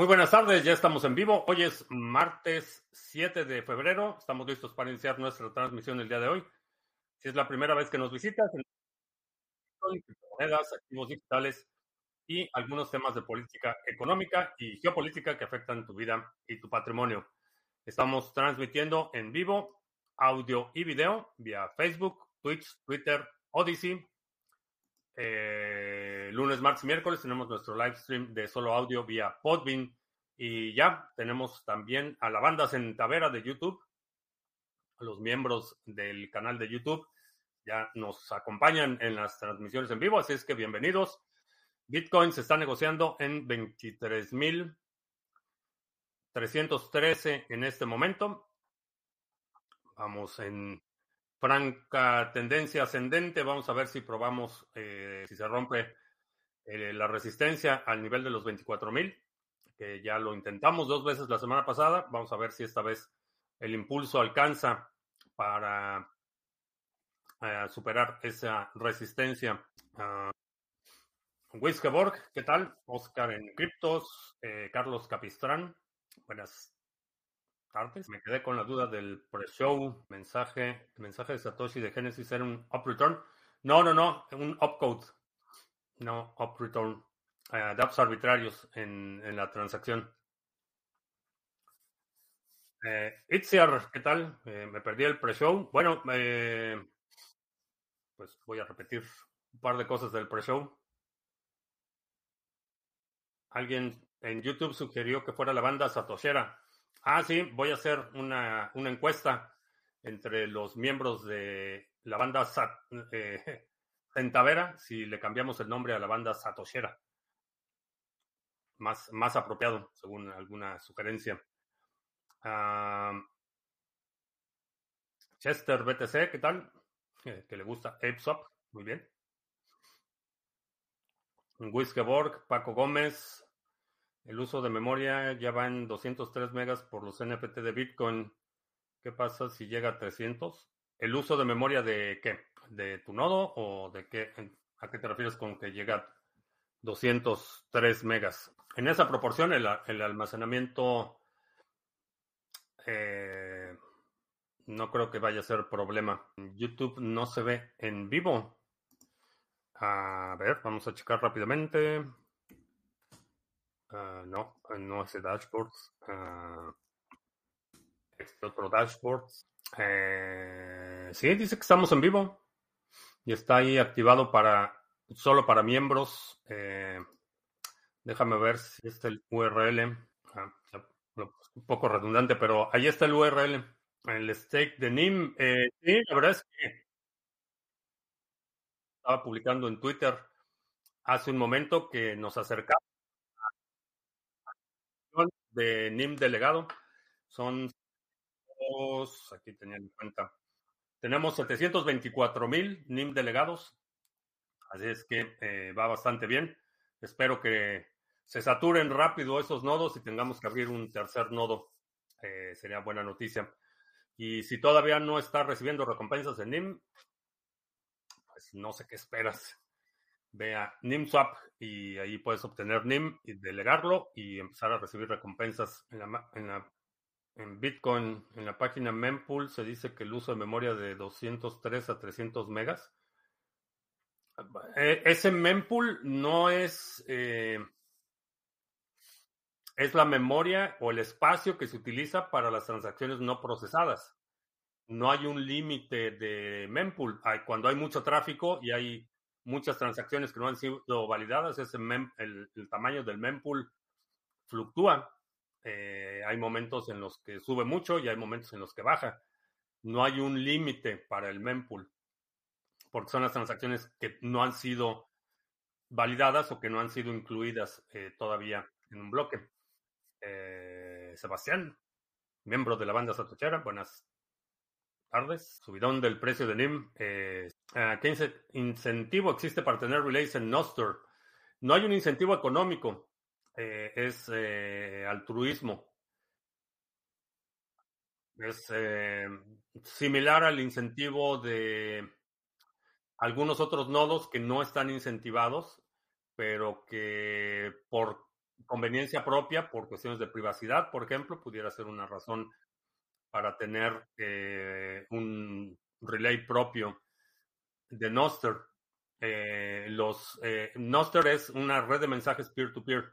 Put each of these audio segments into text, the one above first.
Muy buenas tardes, ya estamos en vivo. Hoy es martes 7 de febrero. Estamos listos para iniciar nuestra transmisión el día de hoy. Si es la primera vez que nos visitas, monedas, activos digitales y algunos temas de política económica y geopolítica que afectan tu vida y tu patrimonio. Estamos transmitiendo en vivo audio y video vía Facebook, Twitch, Twitter, Odyssey. Eh, lunes, martes y miércoles tenemos nuestro live stream de solo audio vía Podbean. Y ya tenemos también a la banda Centavera de YouTube, los miembros del canal de YouTube. Ya nos acompañan en las transmisiones en vivo, así es que bienvenidos. Bitcoin se está negociando en 23.313 en este momento. Vamos en franca tendencia ascendente. Vamos a ver si probamos, eh, si se rompe eh, la resistencia al nivel de los 24.000, que ya lo intentamos dos veces la semana pasada. Vamos a ver si esta vez el impulso alcanza para eh, superar esa resistencia. Uh, ¿qué tal? Oscar en Criptos, Carlos Capistrán, buenas tardes. Me quedé con la duda del pre-show, mensaje, mensaje de Satoshi de Genesis era un up return. No, no, no, un upcode. No, up return. Uh, arbitrarios en, en, la transacción. Eh, Itziar, ¿qué tal? Eh, me perdí el pre-show. Bueno, eh, pues voy a repetir un par de cosas del pre-show. Alguien en YouTube sugirió que fuera la banda Satoshera. Ah, sí, voy a hacer una, una encuesta entre los miembros de la banda Sat, eh, si le cambiamos el nombre a la banda Satoshera. Más, más apropiado, según alguna sugerencia. Chester BTC, ¿qué tal? Eh, que le gusta ApeSwap, muy bien. Whiskeborg, Paco Gómez, el uso de memoria ya va en 203 megas por los NFT de Bitcoin. ¿Qué pasa si llega a 300? ¿El uso de memoria de qué? ¿De tu nodo o de qué? ¿A qué te refieres con que llega 203 megas? En esa proporción el, almacenamiento eh, no creo que vaya a ser problema. YouTube no se ve en vivo. A ver, vamos a checar rápidamente. Uh, no, no ese dashboard. Uh, este otro dashboard. Eh, sí, dice que estamos en vivo. Y está ahí activado para solo para miembros. Eh, déjame ver si está el URL. Ah, un poco redundante, pero ahí está el URL. El stake de NIM. Eh, sí, la verdad es que estaba publicando en Twitter hace un momento que nos acercamos de NIM delegado. Son aquí tenía en cuenta. Tenemos 724 mil NIM delegados. Así es que eh, va bastante bien. Espero que se saturen rápido esos nodos y tengamos que abrir un tercer nodo. Eh, sería buena noticia. Y si todavía no está recibiendo recompensas en NIM, pues no sé qué esperas ve a NIMSwap y ahí puedes obtener NIM y delegarlo y empezar a recibir recompensas en, la, Bitcoin. En la página Mempool se dice que el uso de memoria de 203 a 300 megas. Eh, ese mempool no es, eh, es la memoria o el espacio que se utiliza para las transacciones no procesadas. No hay un límite de mempool. Cuando hay mucho tráfico y hay muchas transacciones que no han sido validadas, ese el, tamaño del mempool fluctúa. Eh, hay momentos en los que sube mucho y hay momentos en los que baja. No hay un límite para el mempool, porque son las transacciones que no han sido validadas o que no han sido incluidas eh, todavía en un bloque. Eh, Sebastián, miembro de la banda Satochera, buenas tardes. Subidón del precio de NIM. Eh, ah, ¿Qué incentivo existe para tener relays en Nostr? No hay un incentivo económico, es altruismo. Es similar al incentivo de algunos otros nodos que no están incentivados, pero que por conveniencia propia por cuestiones de privacidad, por ejemplo, pudiera ser una razón para tener eh, un relay propio de Noster. Eh, los eh, Noster es una red de mensajes peer-to-peer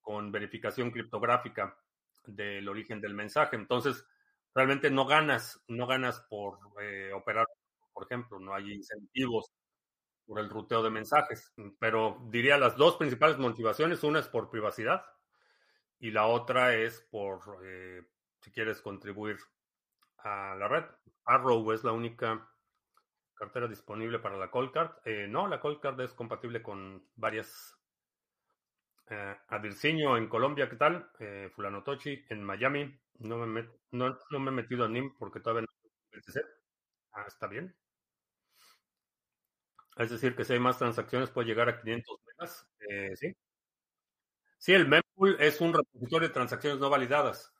con verificación criptográfica del origen del mensaje. Entonces, realmente no ganas, no ganas por operar, por ejemplo, no hay incentivos por el ruteo de mensajes. Pero diría las dos principales motivaciones, una es por privacidad y la otra es por, eh, si quieres contribuir a la red. Arrow es la única cartera disponible para la Coldcard. Eh, no, la Coldcard es compatible con varias. Eh, Adirciño en Colombia, ¿qué tal? Eh, Fulano Tochi en Miami. No me, no, no me he metido a NIM porque todavía no. Ah, está bien. Es decir, que si hay más transacciones puede llegar a 500 megas. Eh, sí. Sí, el mempool es un repositorio de transacciones no validadas.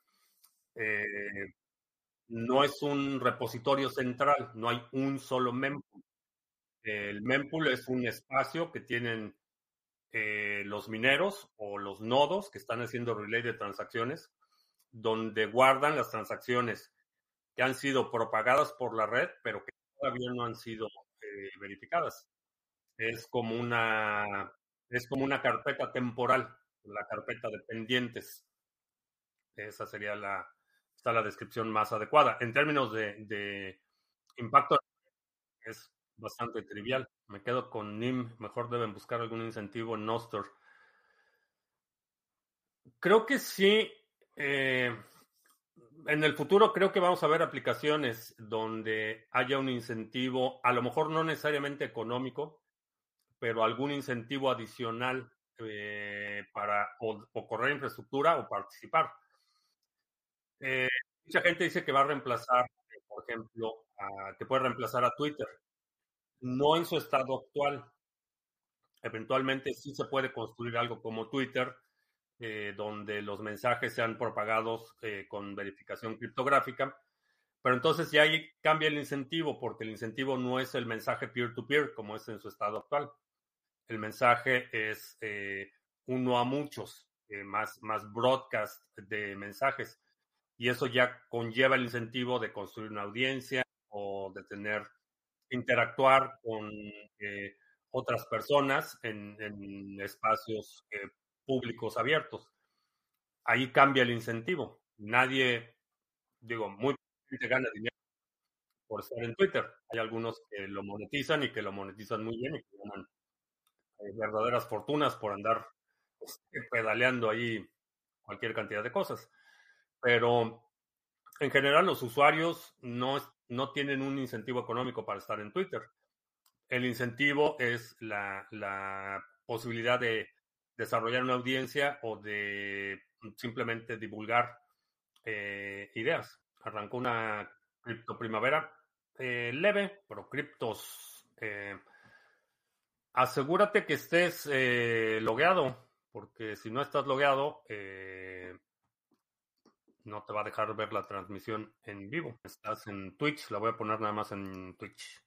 Eh, no es un repositorio central, no hay un solo mempool. El mempool es un espacio que tienen eh, los mineros o los nodos que están haciendo relay de transacciones, donde guardan las transacciones que han sido propagadas por la red, pero que todavía no han sido verificadas. Es como una es como una carpeta temporal, la carpeta de pendientes. Esa sería la, está la descripción más adecuada. En términos de, de impacto, es bastante trivial. Me quedo con NIM. Mejor deben buscar algún incentivo en Nostor. Creo que sí. Eh, en el futuro creo que vamos a ver aplicaciones donde haya un incentivo, a lo mejor no necesariamente económico, pero algún incentivo adicional eh, para o, correr infraestructura o participar. Eh, mucha gente dice que va a reemplazar, por ejemplo, que puede reemplazar a Twitter. No en su estado actual. Eventualmente sí se puede construir algo como Twitter, eh, donde los mensajes sean propagados eh, con verificación criptográfica. Pero entonces ya ahí cambia el incentivo, porque el incentivo no es el mensaje peer-to-peer como es en su estado actual. El mensaje es eh, uno a muchos, más, más broadcast de mensajes. Y eso ya conlleva el incentivo de construir una audiencia o de tener, interactuar con otras personas en, en espacios públicos abiertos. Ahí cambia el incentivo. Nadie, digo, muy gente gana dinero por estar en Twitter. Hay algunos que lo monetizan y que lo monetizan muy bien y que ganan eh, verdaderas fortunas por andar pues, pedaleando ahí cualquier cantidad de cosas. Pero en general los usuarios no, no tienen un incentivo económico para estar en Twitter. El incentivo es la, la posibilidad de desarrollar una audiencia o de simplemente divulgar eh, ideas. Arrancó una cripto primavera eh, leve, pero criptos. Eh, asegúrate que estés logueado, porque si no estás logueado, no te va a dejar ver la transmisión en vivo. Estás en Twitch, la voy a poner nada más en Twitch.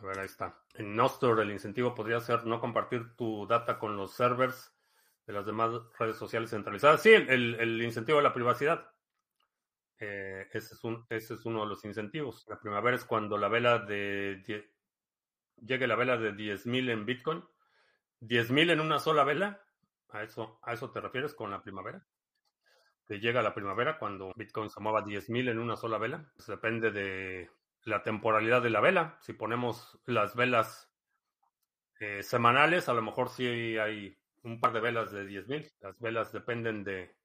A ver, ahí está. En Nostr el incentivo podría ser no compartir tu data con los servers de las demás redes sociales centralizadas. Sí, el, incentivo de la privacidad. Eh, ese, es un, ese es uno de los incentivos. La primavera es cuando la vela de... llegue la vela de 10.000 en Bitcoin. ¿10.000 en una sola vela? ¿A eso, ¿A eso te refieres con la primavera? Que llega la primavera cuando Bitcoin se mueva 10.000 en una sola vela. Pues depende de la temporalidad de la vela. Si ponemos las velas eh, semanales, a lo mejor sí hay un par de velas de 10.000. Las velas dependen de...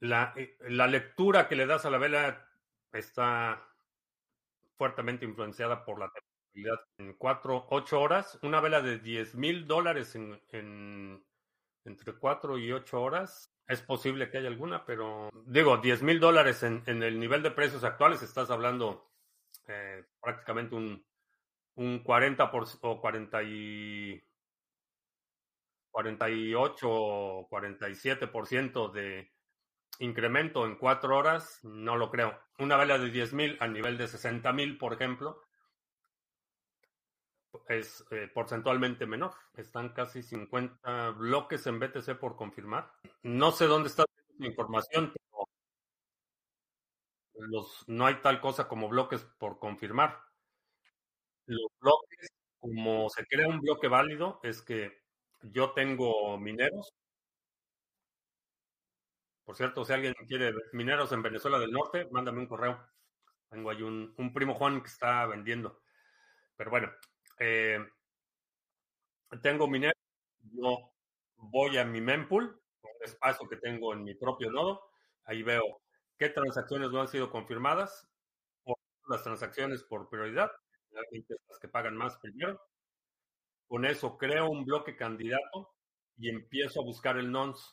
La, eh, la lectura que le das a la vela está fuertemente influenciada por la temporalidad. En 4, 8 horas, una vela de 10 mil dólares en, en, entre 4 y 8 horas es posible que haya alguna, pero digo, 10 mil dólares en, el nivel de precios actuales, estás hablando eh, prácticamente un, un 40 por, o 40 y, 48 o 47% de incremento en cuatro horas, no lo creo. Una vela de 10 mil a nivel de 60 mil, por ejemplo, es eh, porcentualmente menor. Están casi 50 bloques en BTC por confirmar. No sé dónde está la información, pero los, no hay tal cosa como bloques por confirmar. Los bloques, como se crea un bloque válido, es que yo tengo mineros. Por cierto, si alguien quiere mineros en Venezuela del Norte, mándame un correo. Tengo ahí un, un primo Juan que está vendiendo. Pero bueno, eh, tengo mineros. Yo voy a mi mempool, un espacio que tengo en mi propio nodo. Ahí veo qué transacciones no han sido confirmadas, por las transacciones por prioridad, las que pagan más primero. Con eso creo un bloque candidato y empiezo a buscar el nonce.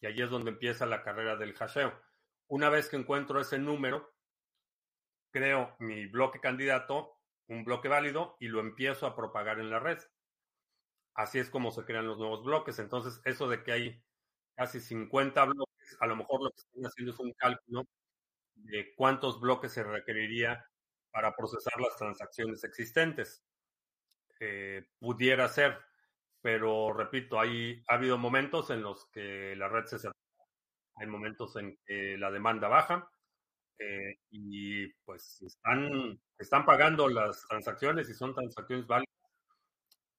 Y ahí es donde empieza la carrera del hasheo. Una vez que encuentro ese número, creo mi bloque candidato, un bloque válido, y lo empiezo a propagar en la red. Así es como se crean los nuevos bloques. Entonces, eso de que hay casi 50 bloques, a lo mejor lo que están haciendo es un cálculo de cuántos bloques se requeriría para procesar las transacciones existentes. Eh, pudiera ser, pero repito, hay, ha habido momentos en los que la red se cerró, hay momentos en que la demanda baja eh, y pues están, están pagando las transacciones y son transacciones válidas,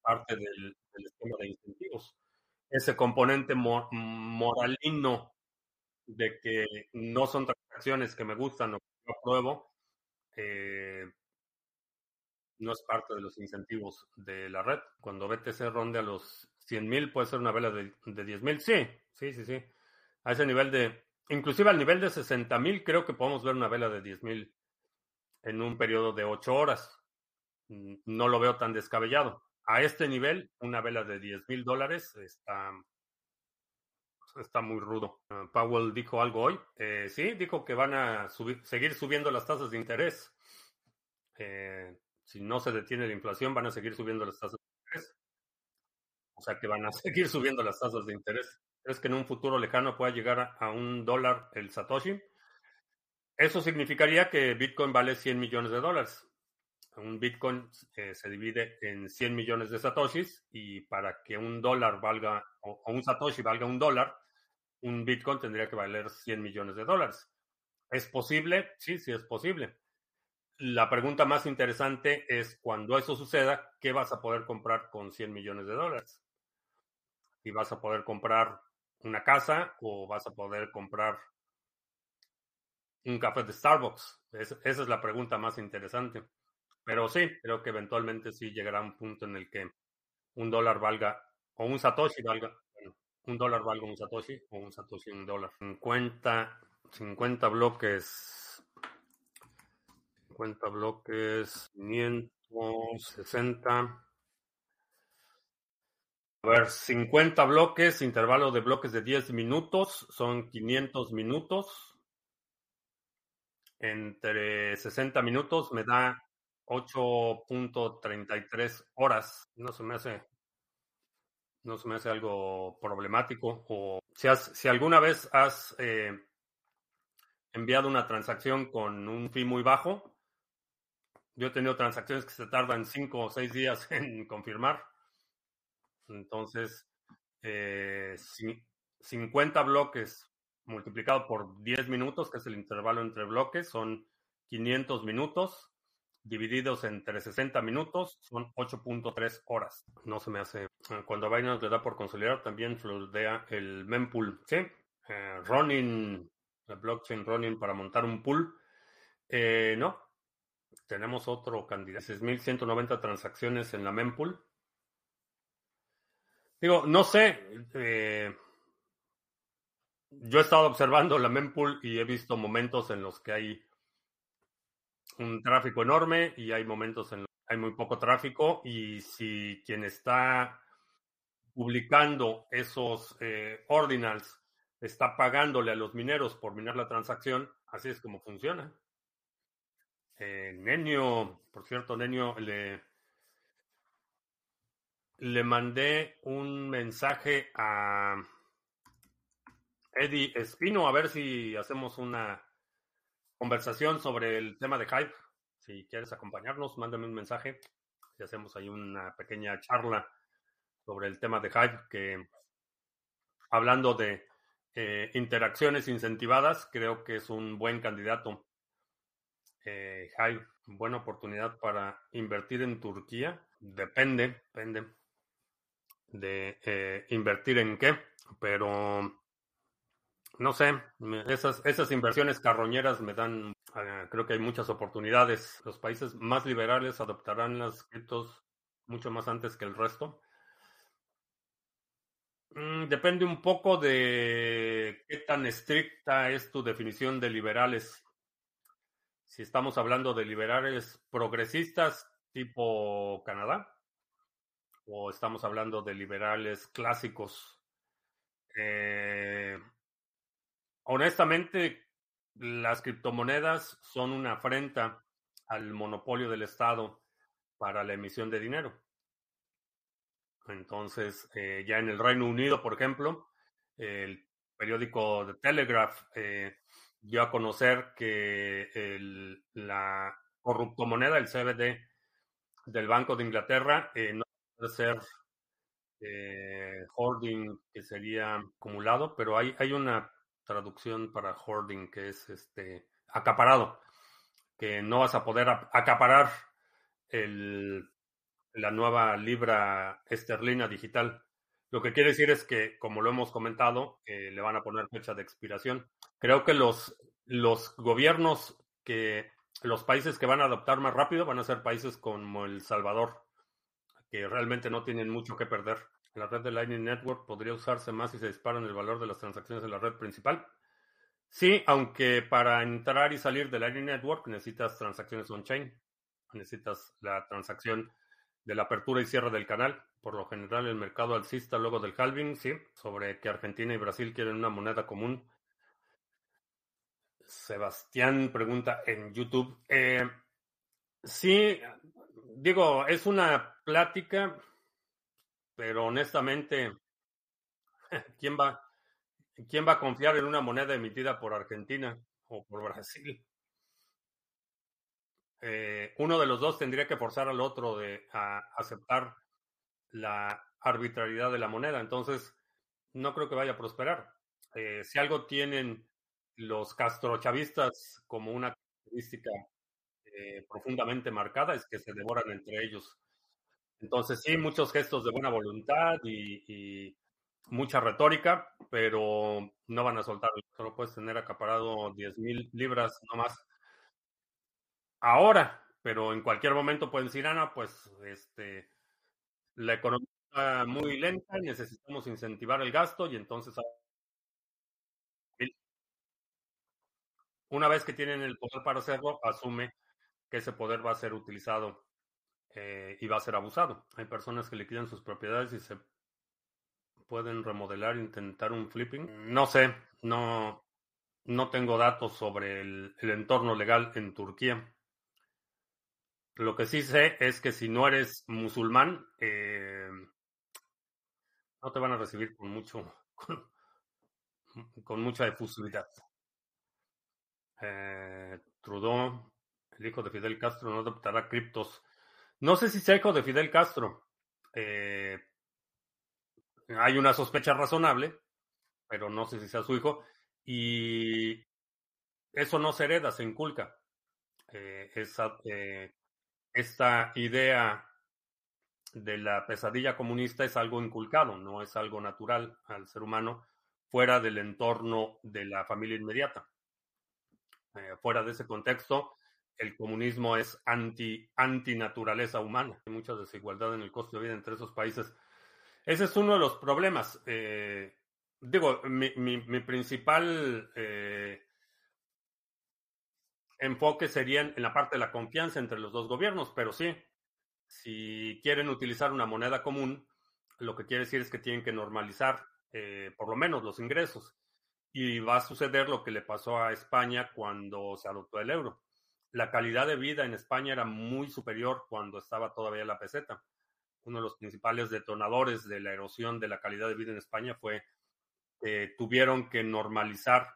parte del, del esquema de incentivos. Ese componente moralino de que no son transacciones que me gustan o que yo apruebo, eh, no es parte de los incentivos de la red. Cuando BTC ronde a los 100 mil, puede ser una vela de, de 10 mil. Sí, sí, sí, sí. A ese nivel de, inclusive al nivel de 60 mil, creo que podemos ver una vela de 10 mil en un periodo de 8 horas. No lo veo tan descabellado. A este nivel, una vela de 10 mil dólares está, está muy rudo. Uh, Powell dijo algo hoy. Eh, sí, dijo que van a subir, seguir subiendo las tasas de interés. Eh, si no se detiene la inflación, van a seguir subiendo las tasas de interés. O sea que van a seguir subiendo las tasas de interés. ¿Crees que en un futuro lejano pueda llegar a un dólar el Satoshi? Eso significaría que Bitcoin vale 100 millones de dólares. Un Bitcoin eh, se divide en 100 millones de Satoshis y para que un dólar valga, o, o un Satoshi valga un dólar, un Bitcoin tendría que valer 100 millones de dólares. ¿Es posible? Sí, sí es posible la pregunta más interesante es cuando eso suceda, ¿qué vas a poder comprar con 100 millones de dólares? ¿Y vas a poder comprar una casa o vas a poder comprar un café de Starbucks? esa es la pregunta más interesante. Pero sí, creo que eventualmente sí llegará un punto en el que un dólar valga, o un Satoshi valga, un dólar valga un Satoshi, o un Satoshi un dólar. 50, 50 bloques 50 bloques, 560. A ver, 50 bloques, intervalo de bloques de 10 minutos, son 500 minutos. Entre 60 minutos me da 8.33 horas. No se me hace, no se me hace algo problemático. O si, has, si alguna vez has eh, enviado una transacción con un fee muy bajo, yo he tenido transacciones que se tardan 5 o 6 días en confirmar. Entonces, eh, 50 bloques multiplicado por 10 minutos, que es el intervalo entre bloques, son 500 minutos. Divididos entre 60 minutos, son 8.3 horas. No se me hace. Eh, cuando Binance le da por consolidar, también fludea el mempool. Sí, eh, running, el blockchain running para montar un pool. Eh, no, tenemos otro candidato. 6.190 transacciones en la mempool. Digo, no sé. Eh, yo he estado observando la mempool y he visto momentos en los que hay un tráfico enorme y hay momentos en los que hay muy poco tráfico. Y si quien está publicando esos eh, ordinals está pagándole a los mineros por minar la transacción, así es como funciona. Eh, Nenio, por cierto, Nenio, le, le mandé un mensaje a Eddie Espino a ver si hacemos una conversación sobre el tema de Hype. Si quieres acompañarnos, mándame un mensaje. y hacemos ahí una pequeña charla sobre el tema de Hive, que hablando de eh, interacciones incentivadas, creo que es un buen candidato. Eh, Hive, buena oportunidad para invertir en Turquía. Depende, depende de eh, invertir en qué, pero no sé, esas, esas inversiones carroñeras me dan, eh, creo que hay muchas oportunidades. Los países más liberales adoptarán las criptos mucho más antes que el resto. Mm, depende un poco de qué tan estricta es tu definición de liberales. Si estamos hablando de liberales progresistas tipo Canadá, o estamos hablando de liberales clásicos. Eh, honestamente, las criptomonedas son una afrenta al monopolio del Estado para la emisión de dinero. Entonces, eh, ya en el Reino Unido, por ejemplo, el periódico The Telegraph eh, dio a conocer que el, la corruptomoneda, el CBD del Banco de Inglaterra, eh, no puede ser hoarding, que sería acumulado, pero hay, hay una traducción para hoarding que es este acaparado, que no vas a poder acaparar el la nueva libra esterlina digital. Lo que quiere decir es que, como lo hemos comentado, eh, le van a poner fecha de expiración. Creo que los, los gobiernos que, los países que van a adoptar más rápido van a ser países como El Salvador, que realmente no tienen mucho que perder. La red de Lightning Network podría usarse más si se disparan el valor de las transacciones de la red principal. Sí, aunque para entrar y salir de Lightning Network necesitas transacciones on-chain. Necesitas la transacción de la apertura y cierre del canal. Por lo general, el mercado alcista luego del halving, sí, sobre que Argentina y Brasil quieren una moneda común. Sebastián pregunta en YouTube. Eh, sí, digo, es una plática, pero honestamente, ¿quién va, ¿quién va a confiar en una moneda emitida por Argentina o por Brasil? Eh, uno de los dos tendría que forzar al otro de, a aceptar la arbitrariedad de la moneda. Entonces, no creo que vaya a prosperar. Eh, si algo tienen los castrochavistas como una característica eh, profundamente marcada es que se devoran entre ellos. Entonces, sí, muchos gestos de buena voluntad y, mucha retórica, pero no van a soltar. Solo puedes tener acaparado 10 mil libras nomás ahora, pero en cualquier momento pueden decir, ah, no, pues este, la economía está muy lenta, necesitamos incentivar el gasto y entonces una vez que tienen el poder para hacerlo, asume que ese poder va a ser utilizado eh, y va a ser abusado. Hay personas que liquidan sus propiedades y se pueden remodelar, intentar un flipping. No sé, no, no tengo datos sobre el entorno legal en Turquía. Lo que sí sé es que si no eres musulmán, eh, no te van a recibir con mucho, con, mucha efusividad. Eh, Trudeau, el hijo de Fidel Castro, no adoptará criptos. No sé si sea hijo de Fidel Castro. Eh, hay una sospecha razonable, pero no sé si sea su hijo. Y eso no se hereda, se inculca. esa, esta idea de la pesadilla comunista es algo inculcado, no es algo natural al ser humano fuera del entorno de la familia inmediata. Eh, fuera de ese contexto, el comunismo es anti, antinaturaleza humana. Hay mucha desigualdad en el costo de vida entre esos países. Ese es uno de los problemas. Eh, digo, mi, mi, principal eh, enfoque serían en la parte de la confianza entre los dos gobiernos, pero sí, si quieren utilizar una moneda común, lo que quiere decir es que tienen que normalizar eh, por lo menos los ingresos. Y va a suceder lo que le pasó a España cuando se adoptó el euro. La calidad de vida en España era muy superior cuando estaba todavía la peseta. Uno de los principales detonadores de la erosión de la calidad de vida en España fue que tuvieron que normalizar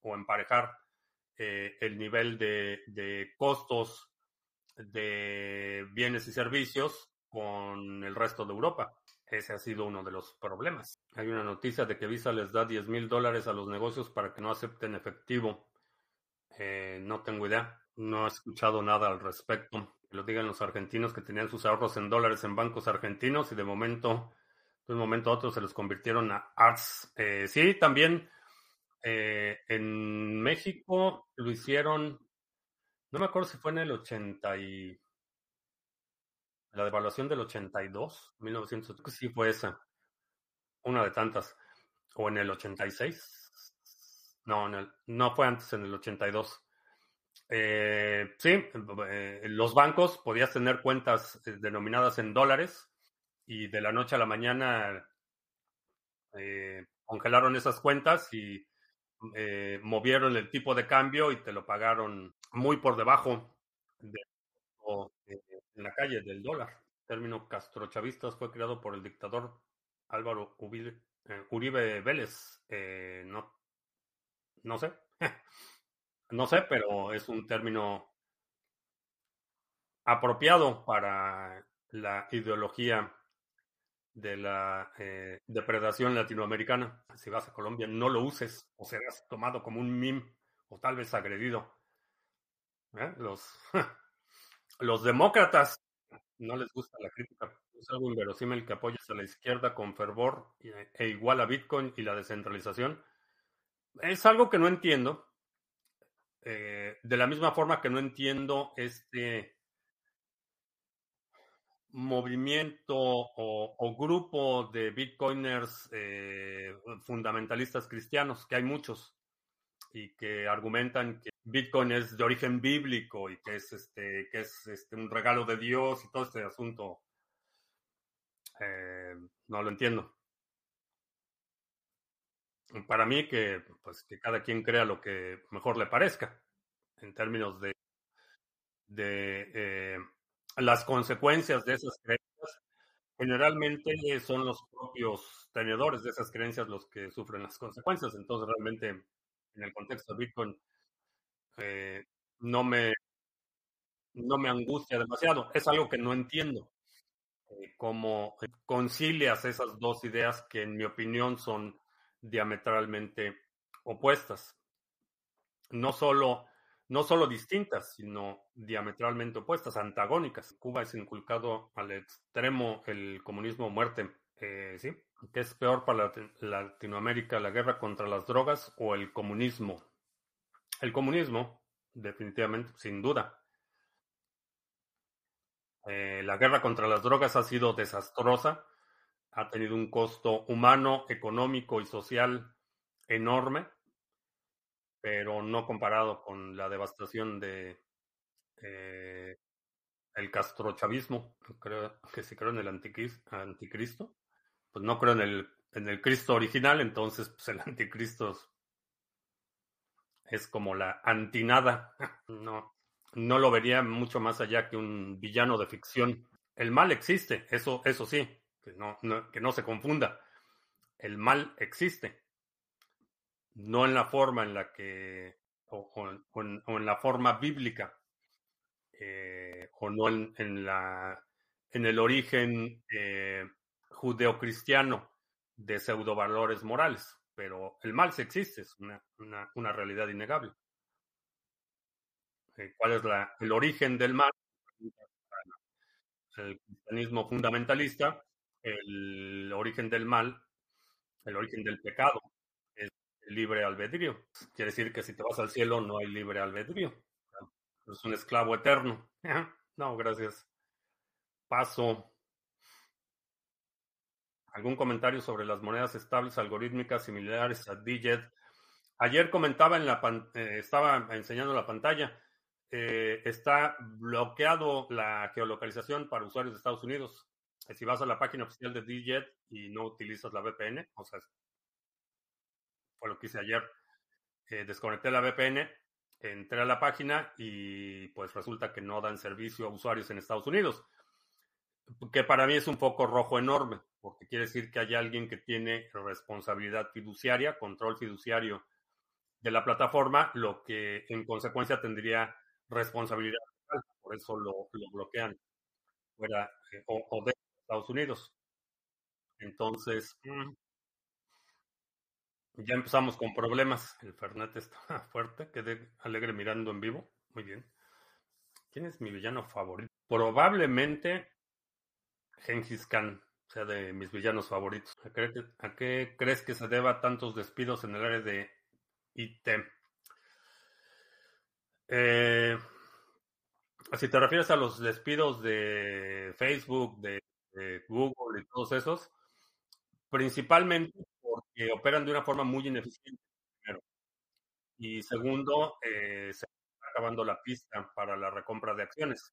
o emparejar eh, el nivel de, costos de bienes y servicios con el resto de Europa. Ese ha sido uno de los problemas. Hay una noticia de que Visa les da 10 mil dólares a los negocios para que no acepten efectivo. Eh, no tengo idea. No he escuchado nada al respecto. Lo digan los argentinos que tenían sus ahorros en dólares en bancos argentinos y de momento, de un momento a otro, se los convirtieron a ARS. Eh, sí, también eh, en México lo hicieron, no me acuerdo si fue en el 80 y la devaluación del 82, 1980, sí fue esa, una de tantas, o en el 86, no, en el, no fue antes, en el 82. Eh, sí, eh, los bancos podías tener cuentas eh, denominadas en dólares y de la noche a la mañana eh, congelaron esas cuentas y eh, movieron el tipo de cambio y te lo pagaron muy por debajo de, en la calle del dólar. El término castrochavistas fue creado por el dictador Álvaro Uribe, Uribe Vélez. No, no sé. no sé, pero es un término apropiado para la ideología de la eh, depredación latinoamericana. Si vas a Colombia, no lo uses o serás tomado como un meme o tal vez agredido. ¿Eh? Los, los demócratas no les gusta la crítica. Es algo inverosímil que apoyes a la izquierda con fervor e igual a Bitcoin y la descentralización. Es algo que no entiendo. Eh, de la misma forma que no entiendo este movimiento o, grupo de bitcoiners eh, fundamentalistas cristianos, que hay muchos, y que argumentan que Bitcoin es de origen bíblico y que es este, que es este un regalo de Dios y todo este asunto. Eh, no lo entiendo. Para mí que pues que cada quien crea lo que mejor le parezca en términos de de eh, las consecuencias de esas creencias generalmente son los propios tenedores de esas creencias los que sufren las consecuencias. Entonces, realmente, en el contexto de Bitcoin, eh, no, me, no me angustia demasiado. Es algo que no entiendo. Eh, cómo concilias esas dos ideas que, en mi opinión, son diametralmente opuestas. No solo no solo distintas, sino diametralmente opuestas, antagónicas. Cuba es inculcado al extremo el comunismo muerte. Eh, ¿Sí? ¿Qué es peor para Latinoamérica, la guerra contra las drogas o el comunismo? El comunismo, definitivamente, sin duda. Eh, la guerra contra las drogas ha sido desastrosa, ha tenido un costo humano, económico y social enorme pero no comparado con la devastación de eh, el castrochavismo. Creo que si creo en el anticristo, pues no creo en el, en el Cristo original, entonces pues el anticristo es como la antinada. No, no lo vería mucho más allá que un villano de ficción. El mal existe, eso, eso sí, que no, que no se confunda. El mal existe no en la forma en la que, o, o, en, la forma bíblica, eh, o no en, en, la, en el origen eh, judeocristiano de pseudovalores morales, pero el mal sí existe, es una, una, una realidad innegable. Eh, ¿Cuál es la, el origen del mal? El cristianismo fundamentalista, el origen del mal, el origen del pecado, libre albedrío. Quiere decir que si te vas al cielo no hay libre albedrío. Es un esclavo eterno. No, gracias. Paso. ¿Algún comentario sobre las monedas estables algorítmicas similares a Digit? Ayer comentaba en la eh, estaba enseñando la pantalla. Eh, está bloqueado la geolocalización para usuarios de Estados Unidos. Si vas a la página oficial de Digit y no utilizas la VPN, o sea, fue lo que hice ayer. Eh, desconecté la VPN, entré a la página y pues resulta que no dan servicio a usuarios en Estados Unidos. Que para mí es un poco rojo enorme, porque quiere decir que hay alguien que tiene responsabilidad fiduciaria, control fiduciario de la plataforma, lo que en consecuencia tendría responsabilidad por eso lo, lo bloquean fuera eh, o, o, de Estados Unidos. Entonces, mm, ya empezamos con problemas. El Fernet está fuerte, quedé alegre mirando en vivo. Muy bien. ¿Quién es mi villano favorito? Probablemente Gengis Khan sea de mis villanos favoritos. ¿A qué, ¿A qué, crees que se deba tantos despidos en el área de IT? Eh, si te refieres a los despidos de Facebook, de, de, Google y todos esos, principalmente porque operan de una forma muy ineficiente. Primero. Y segundo, eh, se está acabando la pista para la recompra de acciones.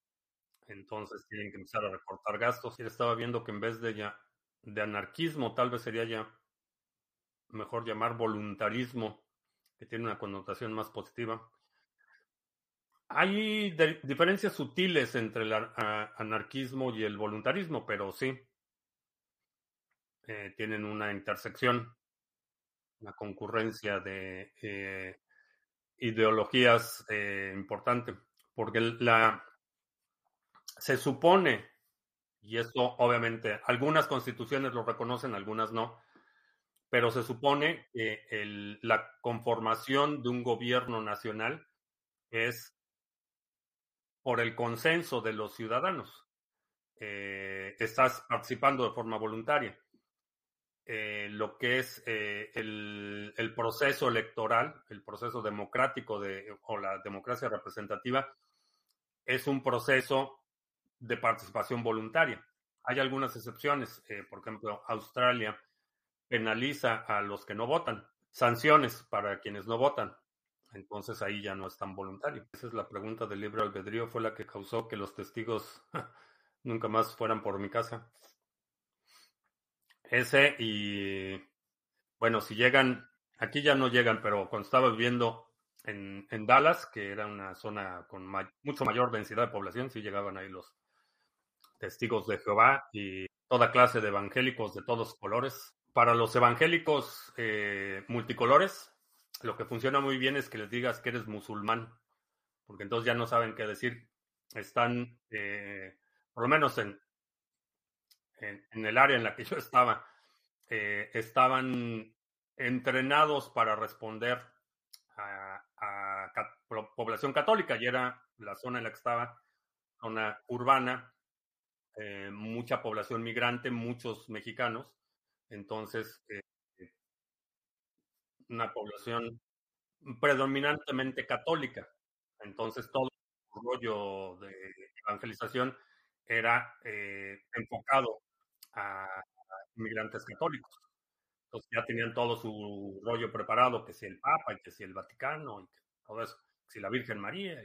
Entonces tienen que empezar a recortar gastos. Y estaba viendo que en vez de ya de anarquismo, tal vez sería ya mejor llamar voluntarismo, que tiene una connotación más positiva. Hay diferencias sutiles entre el anarquismo y el voluntarismo, pero sí, eh, tienen una intersección, una concurrencia de eh, ideologías eh, importante, porque la, se supone, y esto obviamente algunas constituciones lo reconocen, algunas no, pero se supone que la conformación de un gobierno nacional es por el consenso de los ciudadanos. Eh, estás participando de forma voluntaria. Eh, lo que es eh, el, el, proceso electoral, el proceso democrático de, o la democracia representativa, es un proceso de participación voluntaria. Hay algunas excepciones, por ejemplo, Australia penaliza a los que no votan, sanciones para quienes no votan. Entonces ahí ya no es tan voluntario. Esa es la pregunta del libre albedrío, fue la que causó que los testigos nunca más fueran por mi casa. Ese y bueno, si llegan, aquí ya no llegan, pero cuando estaba viviendo en, en Dallas, que era una zona con mucho mayor densidad de población, sí llegaban ahí los testigos de Jehová y toda clase de evangélicos de todos colores. Para los evangélicos eh, multicolores, lo que funciona muy bien es que les digas que eres musulmán, porque entonces ya no saben qué decir. Están, eh, por lo menos en, en, el área en la que yo estaba, eh, estaban entrenados para responder a, a, a, población católica y era la zona en la que estaba, zona urbana, eh, mucha población migrante, muchos mexicanos, entonces eh, una población predominantemente católica. Entonces todo el rollo de evangelización era eh, enfocado a, a, inmigrantes católicos. Entonces ya tenían todo su rollo preparado, que si el Papa y que si el Vaticano y todo eso, que si la Virgen María.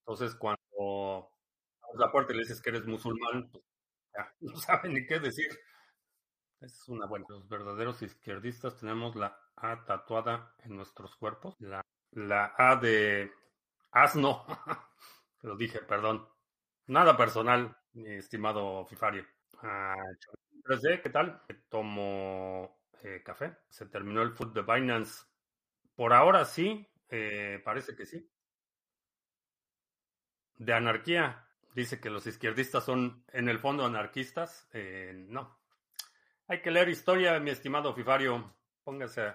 Entonces cuando la puerta y le dices que eres musulmán, pues ya no saben ni qué decir. Es una buena. Los verdaderos izquierdistas tenemos la A tatuada en nuestros cuerpos. La, la A de asno. Lo dije, perdón. Nada personal, mi estimado Fifario. Ah, 3D, ¿qué tal? Tomo eh, café. Se terminó el food de Binance. Por ahora sí, eh, parece que sí. De anarquía, dice que los izquierdistas son en el fondo anarquistas. Eh, no. Hay que leer historia, mi estimado Fifario. Póngase,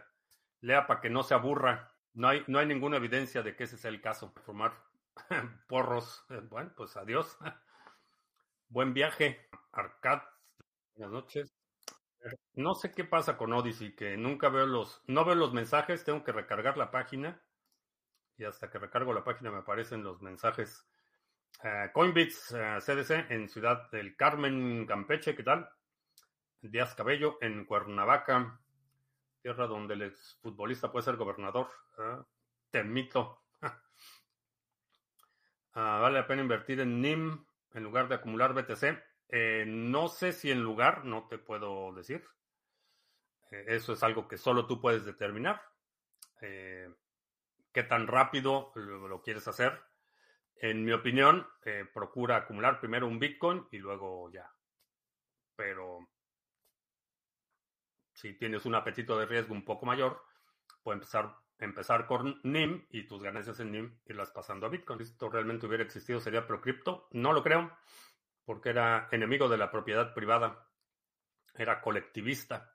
lea para que no se aburra. No hay, no hay ninguna evidencia de que ese sea el caso. Formar porros. Eh, bueno, pues adiós. Buen viaje. Arcad. Buenas noches. No sé qué pasa con Odyssey, que nunca veo los, no veo los mensajes, tengo que recargar la página y hasta que recargo la página me aparecen los mensajes Uh, Coinbits uh, eh, CDC en Ciudad del Carmen, Campeche, ¿qué tal? Díaz Cabello en Cuernavaca, tierra donde el exfutbolista puede ser gobernador. Uh, temito. vale la pena invertir en NIM en lugar de acumular BTC. Eh, no sé si en lugar, no te puedo decir. Eh, eso es algo que solo tú puedes determinar. qué tan rápido lo, lo quieres hacer en mi opinión, eh, procura acumular primero un Bitcoin y luego ya. Pero si tienes un apetito de riesgo un poco mayor, puede empezar empezar con NIM y tus ganancias en NIM irlas pasando a Bitcoin. Si esto realmente hubiera existido, sería ProCrypto. No lo creo, porque era enemigo de la propiedad privada, era colectivista,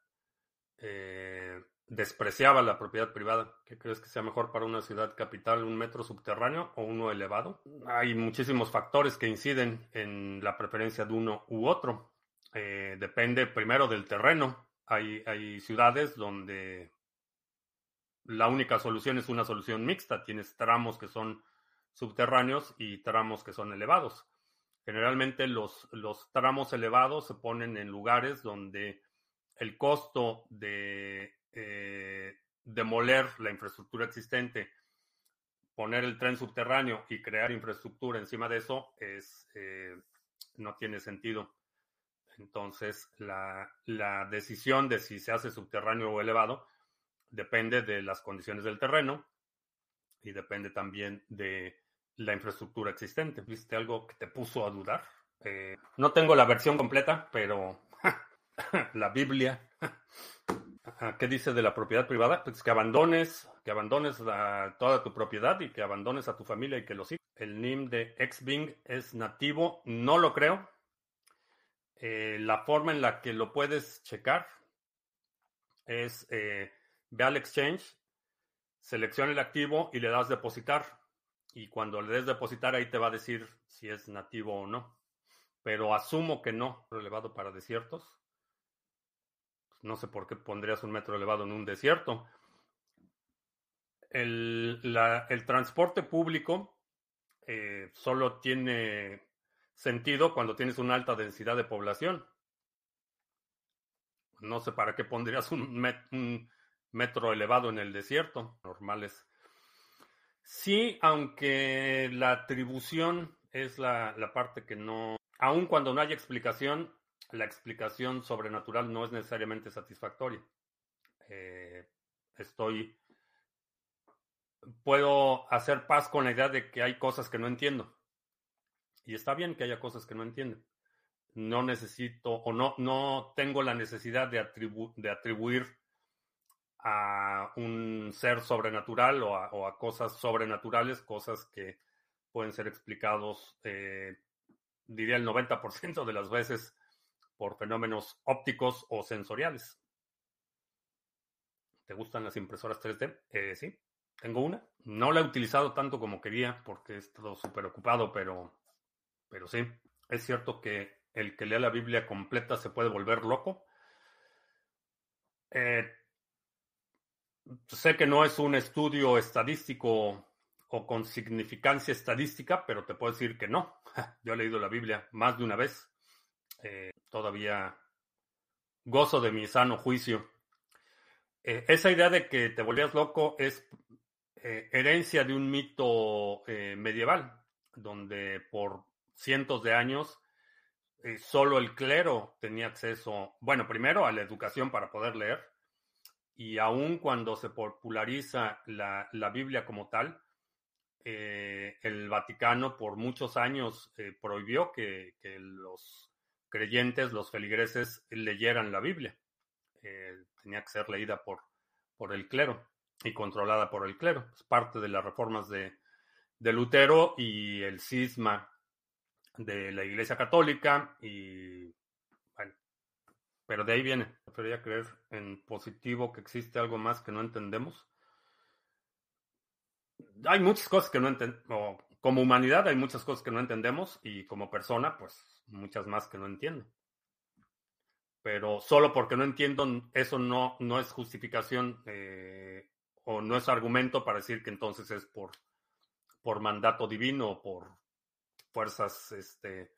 eh, despreciaba la propiedad privada. ¿Qué crees que sea mejor para una ciudad capital, un metro subterráneo o uno elevado? Hay muchísimos factores que inciden en la preferencia de uno u otro. Eh, depende primero del terreno. Hay, hay ciudades donde la única solución es una solución mixta. Tienes tramos que son subterráneos y tramos que son elevados. Generalmente los, tramos elevados se ponen en lugares donde el costo de eh, demoler la infraestructura existente, poner el tren subterráneo y crear infraestructura encima de eso es eh, no tiene sentido. Entonces, la, la decisión de si se hace subterráneo o elevado depende de las condiciones del terreno y depende también de la infraestructura existente. ¿Viste algo que te puso a dudar? Eh, no tengo la versión completa, pero la Biblia. ¿Qué dice de la propiedad privada? Pues que abandones, que abandones toda tu propiedad y que abandones a tu familia y que lo sigas. El NIM de Xbing es nativo, no lo creo. Eh, la forma en la que lo puedes checar es eh, ve al exchange, selecciona el activo y le das depositar. Y cuando le des depositar ahí te va a decir si es nativo o no. Pero asumo que no, elevado para desiertos. No sé por qué pondrías un metro elevado en un desierto. El, transporte público eh, solo tiene sentido cuando tienes una alta densidad de población. No sé para qué pondrías un, un metro elevado en el desierto, normales. Sí, aunque la atribución es la, parte que no, aun cuando no haya explicación, la explicación sobrenatural no es necesariamente satisfactoria. Eh, estoy, puedo hacer paz con la idea de que hay cosas que no entiendo. Y está bien que haya cosas que no entienden. No necesito o no, no tengo la necesidad de, de atribuir a un ser sobrenatural o a, cosas sobrenaturales, cosas que pueden ser explicados, eh, diría el 90% de las veces, por fenómenos ópticos o sensoriales. ¿Te gustan las impresoras 3D? Eh, sí, tengo una. No la he utilizado tanto como quería porque he estado súper ocupado, pero, pero sí, es cierto que el que lea la Biblia completa se puede volver loco. Eh, sé que no es un estudio estadístico o con significancia estadística, pero te puedo decir que no. Yo he leído la Biblia más de una vez. Eh, todavía gozo de mi sano juicio. Eh, esa idea de que te volvías loco es herencia de un mito medieval, donde por cientos de años solo el clero tenía acceso, bueno, primero a la educación para poder leer y aun cuando se populariza la, Biblia como tal, eh, el Vaticano por muchos años eh, prohibió que, los creyentes, los feligreses, leyeran la Biblia. Eh, tenía que ser leída por, por el clero y controlada por el clero. Es parte de las reformas de, de Lutero y el cisma de la Iglesia Católica y pero de ahí viene. Preferiría creer en positivo que existe algo más que no entendemos. Hay muchas cosas que no entendemos. Como humanidad hay muchas cosas que no entendemos y como persona, pues muchas más que no entiendo. Pero solo porque no entiendo, eso no, no es justificación eh, o no es argumento para decir que entonces es por, por mandato divino o por fuerzas este,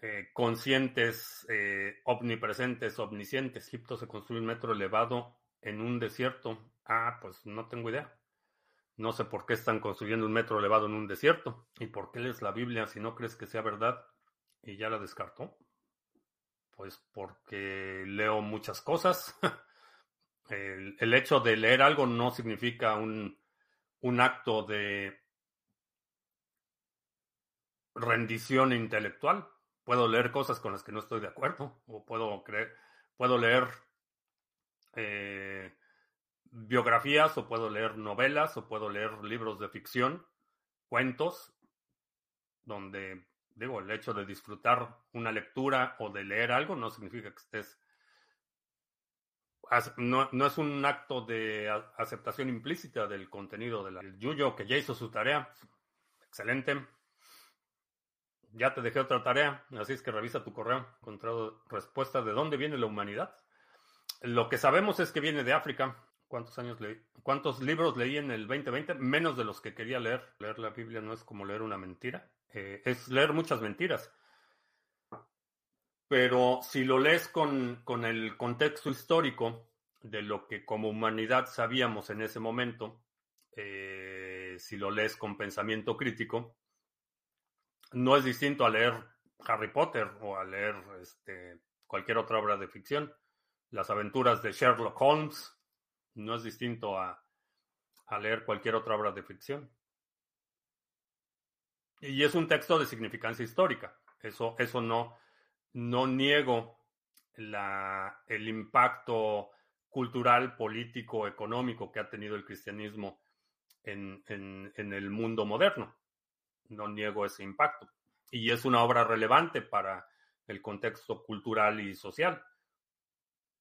eh, conscientes, eh, omnipresentes, omniscientes. Egipto se construye un metro elevado en un desierto. Ah, pues no tengo idea. No sé por qué están construyendo un metro elevado en un desierto. ¿Y por qué lees la Biblia si no crees que sea verdad? Y ya la descartó. Pues porque leo muchas cosas. el, el, hecho de leer algo no significa un, un acto de rendición intelectual puedo leer cosas con las que no estoy de acuerdo o puedo creer, puedo leer eh, biografías o puedo leer novelas o puedo leer libros de ficción, cuentos, donde, digo, el hecho de disfrutar una lectura o de leer algo no significa que estés... No, no es un acto de aceptación implícita del contenido del Yuyo que ya hizo su tarea. Excelente. Ya te dejé otra tarea, así es que revisa tu correo. Encontrado respuesta de dónde viene la humanidad. Lo que sabemos es que viene de África. ¿Cuántos años leí? ¿Cuántos libros leí en el 2020? Menos de los que quería leer. Leer la Biblia no es como leer una mentira. Eh, es leer muchas mentiras. Pero si lo lees con, con el contexto histórico de lo que como humanidad sabíamos en ese momento, eh, si lo lees con pensamiento crítico, no es distinto a leer Harry Potter o a leer este, cualquier otra obra de ficción. Las aventuras de Sherlock Holmes no es distinto a, leer cualquier otra obra de ficción. Y es un texto de significancia histórica. Eso, eso no, no niego el impacto cultural, político, económico que ha tenido el cristianismo en, el mundo moderno. No niego ese impacto. Y es una obra relevante para el contexto cultural y social.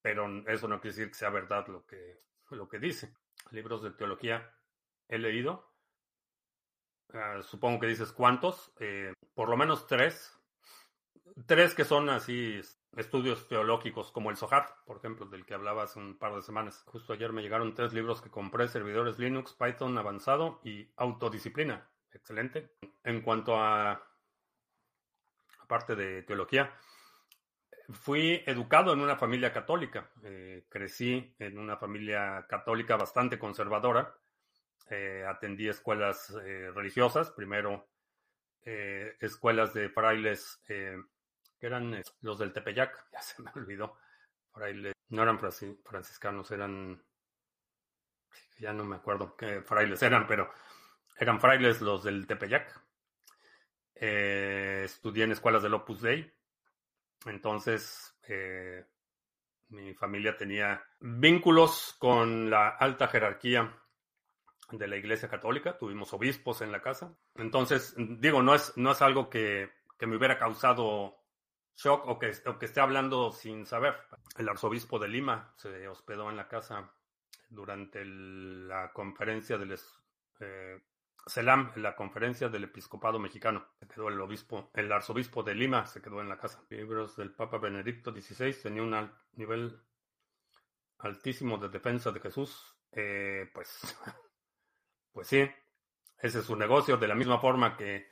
Pero eso no quiere decir que sea verdad lo que, lo que dice. Libros de teología he leído. Ah, supongo que dices cuántos. Eh, por lo menos tres. Tres que son así estudios teológicos, como el Sohar, por ejemplo, del que hablaba hace un par de semanas. Justo ayer me llegaron tres libros que compré, servidores Linux, Python avanzado y autodisciplina. Excelente. En cuanto a, aparte de teología, Fui educado en una familia católica. Eh, crecí en una familia católica bastante conservadora. Eh, atendí escuelas eh, religiosas, primero escuelas de frailes que eran los del Tepeyac, ya se me olvidó. Frailes, no eran franciscanos, eran, ya no me acuerdo qué frailes eran, pero eran frailes los del Tepeyac. estudié en escuelas del Opus Dei entonces, eh, mi familia tenía vínculos con la alta jerarquía de la Iglesia Católica, tuvimos obispos en la casa. Entonces, digo, no es, no es algo que, me hubiera causado shock o que, que esté hablando sin saber. El arzobispo de Lima se hospedó en la casa durante la conferencia del eh, CELAM, en la conferencia del episcopado mexicano. Se quedó el obispo, el arzobispo de Lima se quedó en la casa. Libros del Papa Benedicto XVI tenía un nivel altísimo de defensa de Jesús. Eh, pues, pues sí, ese es su negocio. De la misma forma que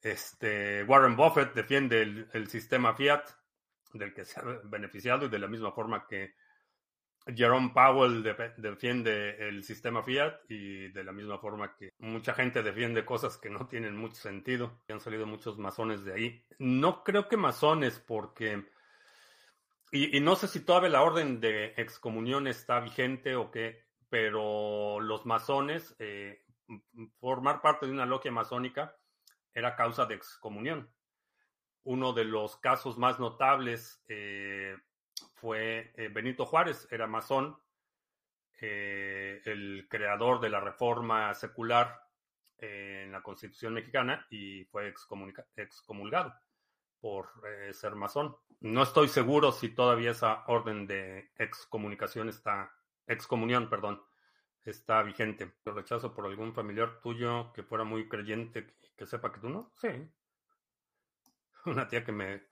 este Warren Buffett defiende el sistema fiat del que se ha beneficiado y de la misma forma que Jerome Powell defiende el sistema fiat y de la misma forma que mucha gente defiende cosas que no tienen mucho sentido. Y han salido muchos masones de ahí. No creo que masones porque... Y, no sé si todavía la orden de excomunión está vigente o qué, pero los masones, eh, formar parte de una logia masónica era causa de excomunión. Uno de los casos más notables eh, fue eh, Benito Juárez, era masón, eh, el creador de la reforma secular eh, en la Constitución mexicana y fue excomulgado por ser masón. No estoy seguro si todavía esa orden de excomunicación está, excomunión, perdón, está vigente. Lo rechazo por algún familiar tuyo que fuera muy creyente que sepa que tú no. Sí. Una tía que me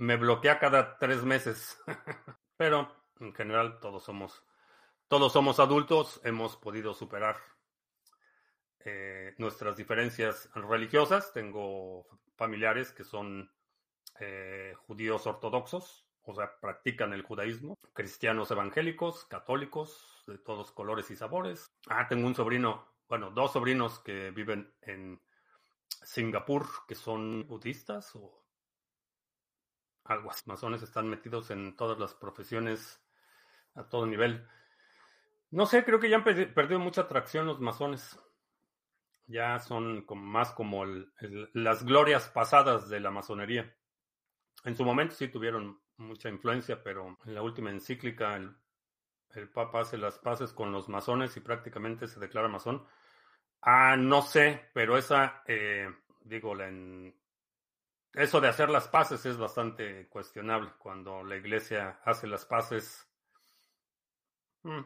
me bloquea cada tres meses. Pero en general todos somos, todos somos adultos, hemos podido superar eh, nuestras diferencias religiosas. Tengo familiares que son eh, judíos ortodoxos, o sea, practican el judaísmo, cristianos evangélicos, católicos, de todos colores y sabores. Ah, tengo un sobrino, bueno, dos sobrinos que viven en Singapur, que son budistas o Aguas masones están metidos en todas las profesiones a todo nivel. No sé, creo que ya han perdido mucha atracción los masones. Ya son más como las glorias pasadas de la masonería. En su momento sí tuvieron mucha influencia, pero en la última encíclica, el Papa hace las paces con los masones y prácticamente se declara masón. Ah, no sé, pero esa, eh, digo, en, eso de hacer las paces es bastante cuestionable. Cuando la iglesia hace las paces, mm,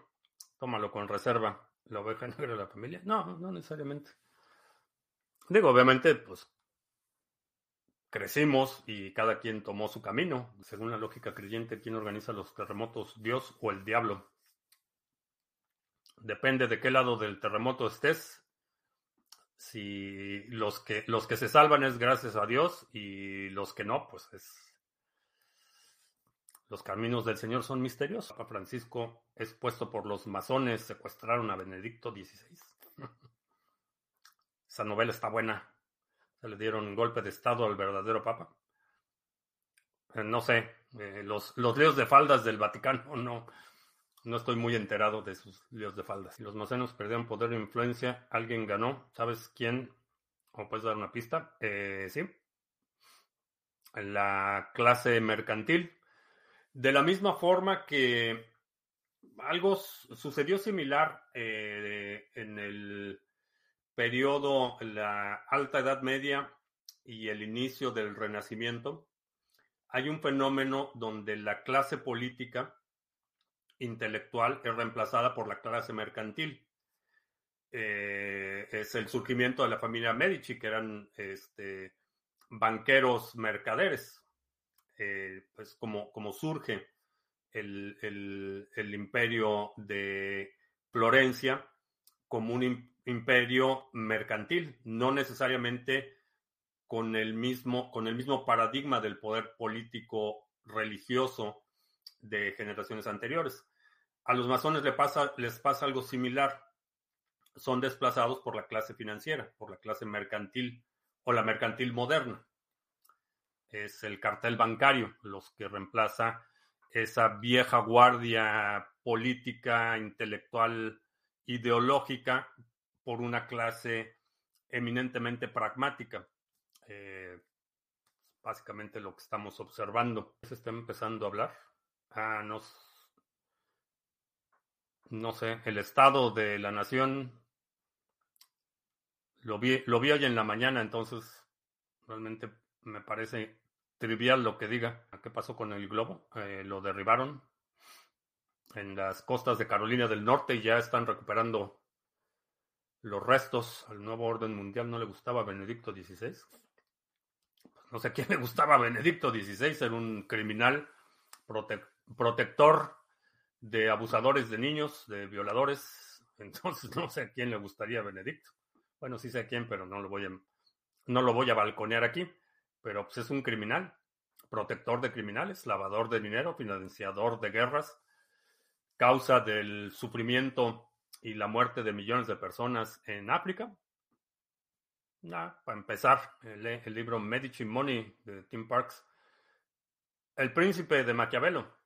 tómalo con reserva. ¿La oveja negra de la familia? No, no necesariamente. Digo, obviamente, pues crecimos y cada quien tomó su camino. Según la lógica creyente, ¿quién organiza los terremotos? ¿Dios o el diablo? Depende de qué lado del terremoto estés. Si los que, los que se salvan es gracias a Dios y los que no, pues es... Los caminos del Señor son misteriosos. Papa Francisco es puesto por los masones, secuestraron a Benedicto XVI. Esa novela está buena. Se le dieron golpe de estado al verdadero Papa. Eh, no sé, eh, los, los líos de faldas del Vaticano no, no estoy muy enterado de sus líos de faldas. Si los macenos perdieron poder e influencia, alguien ganó. ¿Sabes quién? ¿O puedes dar una pista? Eh, sí. La clase mercantil. De la misma forma que algo sucedió similar en el periodo, la alta edad media y el inicio del renacimiento, hay un fenómeno donde la clase política intelectual es reemplazada por la clase mercantil. Eh, es el surgimiento de la familia Medici, que eran este, banqueros mercaderes. Eh, pues como, como surge el, el, imperio de Florencia como un, imperio mercantil, no necesariamente con el mismo, con el mismo paradigma del poder político religioso de generaciones anteriores. A los masones les pasa, algo similar. Son desplazados por la clase financiera, por la clase mercantil o la mercantil moderna. Es el cartel bancario los que reemplaza esa vieja guardia política, intelectual, ideológica por una clase eminentemente pragmática. Eh, básicamente lo que estamos observando. ¿Se está empezando a hablar? Ah, no, no sé, el estado de la nación lo vi, lo vi hoy en la mañana, entonces realmente me parece trivial lo que diga. ¿Qué pasó con el globo? Eh, lo derribaron en las costas de Carolina del Norte y ya están recuperando los restos al nuevo orden mundial no le gustaba Benedicto XVI. No sé quién le gustaba Benedicto XVI, era un criminal protector de abusadores de niños, de violadores. Entonces no sé a quién le gustaría Benedicto. Bueno, sí sé a quién, pero no lo voy a, no lo voy a balconear aquí. Pero pues es un criminal, protector de criminales, lavador de dinero, financiador de guerras, causa del sufrimiento y la muerte de millones de personas en África. para empezar, lee el libro Medici Money de Tim Parks. El príncipe de Maquiavelo.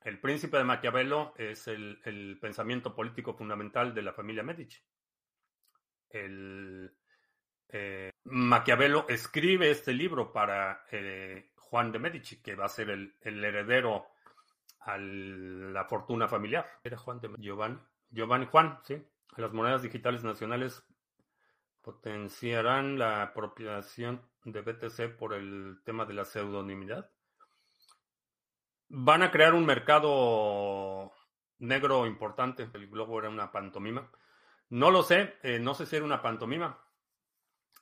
El príncipe de Maquiavelo es el, pensamiento político fundamental de la familia Medici. El, eh, Maquiavelo escribe este libro para eh, Juan de Medici, que va a ser el, heredero a la fortuna familiar. Era Juan de Giovanni. Giovanni Juan, sí. Las monedas digitales nacionales potenciarán la apropiación de BTC por el tema de la pseudonimidad. Van a crear un mercado negro importante. El globo era una pantomima. No lo sé, eh, no sé si era una pantomima.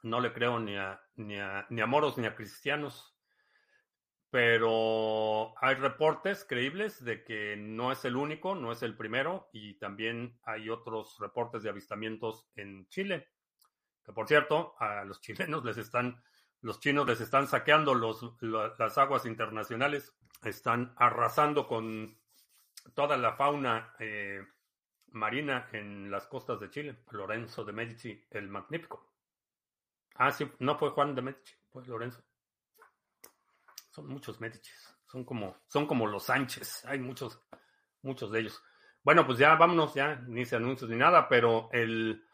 No le creo ni a, ni a, ni a moros ni a cristianos pero hay reportes creíbles de que no es el único, no es el primero, y también hay otros reportes de avistamientos en Chile, que por cierto, a los chilenos les están, los chinos les están saqueando los, las aguas internacionales, están arrasando con toda la fauna eh, marina en las costas de Chile. Lorenzo de Medici, el magnífico. Ah, sí, no fue Juan de Medici, fue Lorenzo. Son muchos Medicis. Son como, son como los Sánchez. Hay muchos, muchos de ellos. Bueno, pues ya vámonos, ya ni se anuncios ni nada, pero el,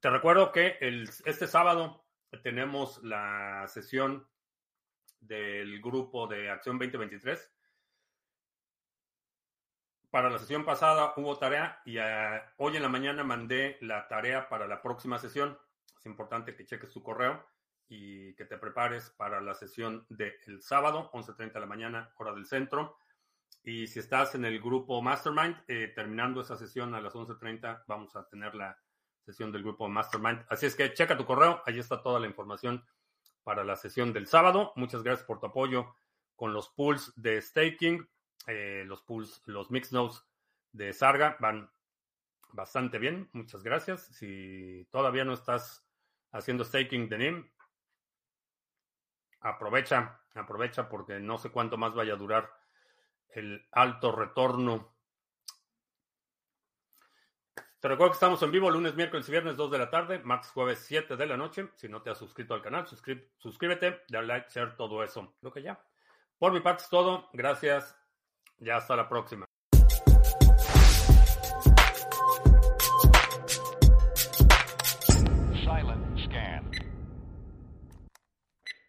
te recuerdo que el, este sábado tenemos la sesión del grupo de Acción 2023. para la sesión pasada hubo tarea y eh, hoy en la mañana mandé la tarea para la próxima sesión. Es importante que cheques tu correo y que te prepares para la sesión del sábado, 11.30 de la mañana, hora del centro. Y si estás en el grupo Mastermind, eh, terminando esa sesión a las 11.30, vamos a tener la sesión del grupo Mastermind. Así es que checa tu correo, ahí está toda la información para la sesión del sábado. Muchas gracias por tu apoyo con los pools de staking. Eh, los pools, los mix nodes de Sarga van bastante bien. Muchas gracias. Si todavía no estás haciendo staking de NIM, aprovecha, aprovecha porque no sé cuánto más vaya a durar el alto retorno. Te recuerdo que estamos en vivo lunes, miércoles y viernes 2 de la tarde, max jueves 7 de la noche. Si no te has suscrito al canal, suscríbete, dale like, share, todo eso. Lo que ya. Por mi parte es todo. Gracias. Ya hasta la próxima.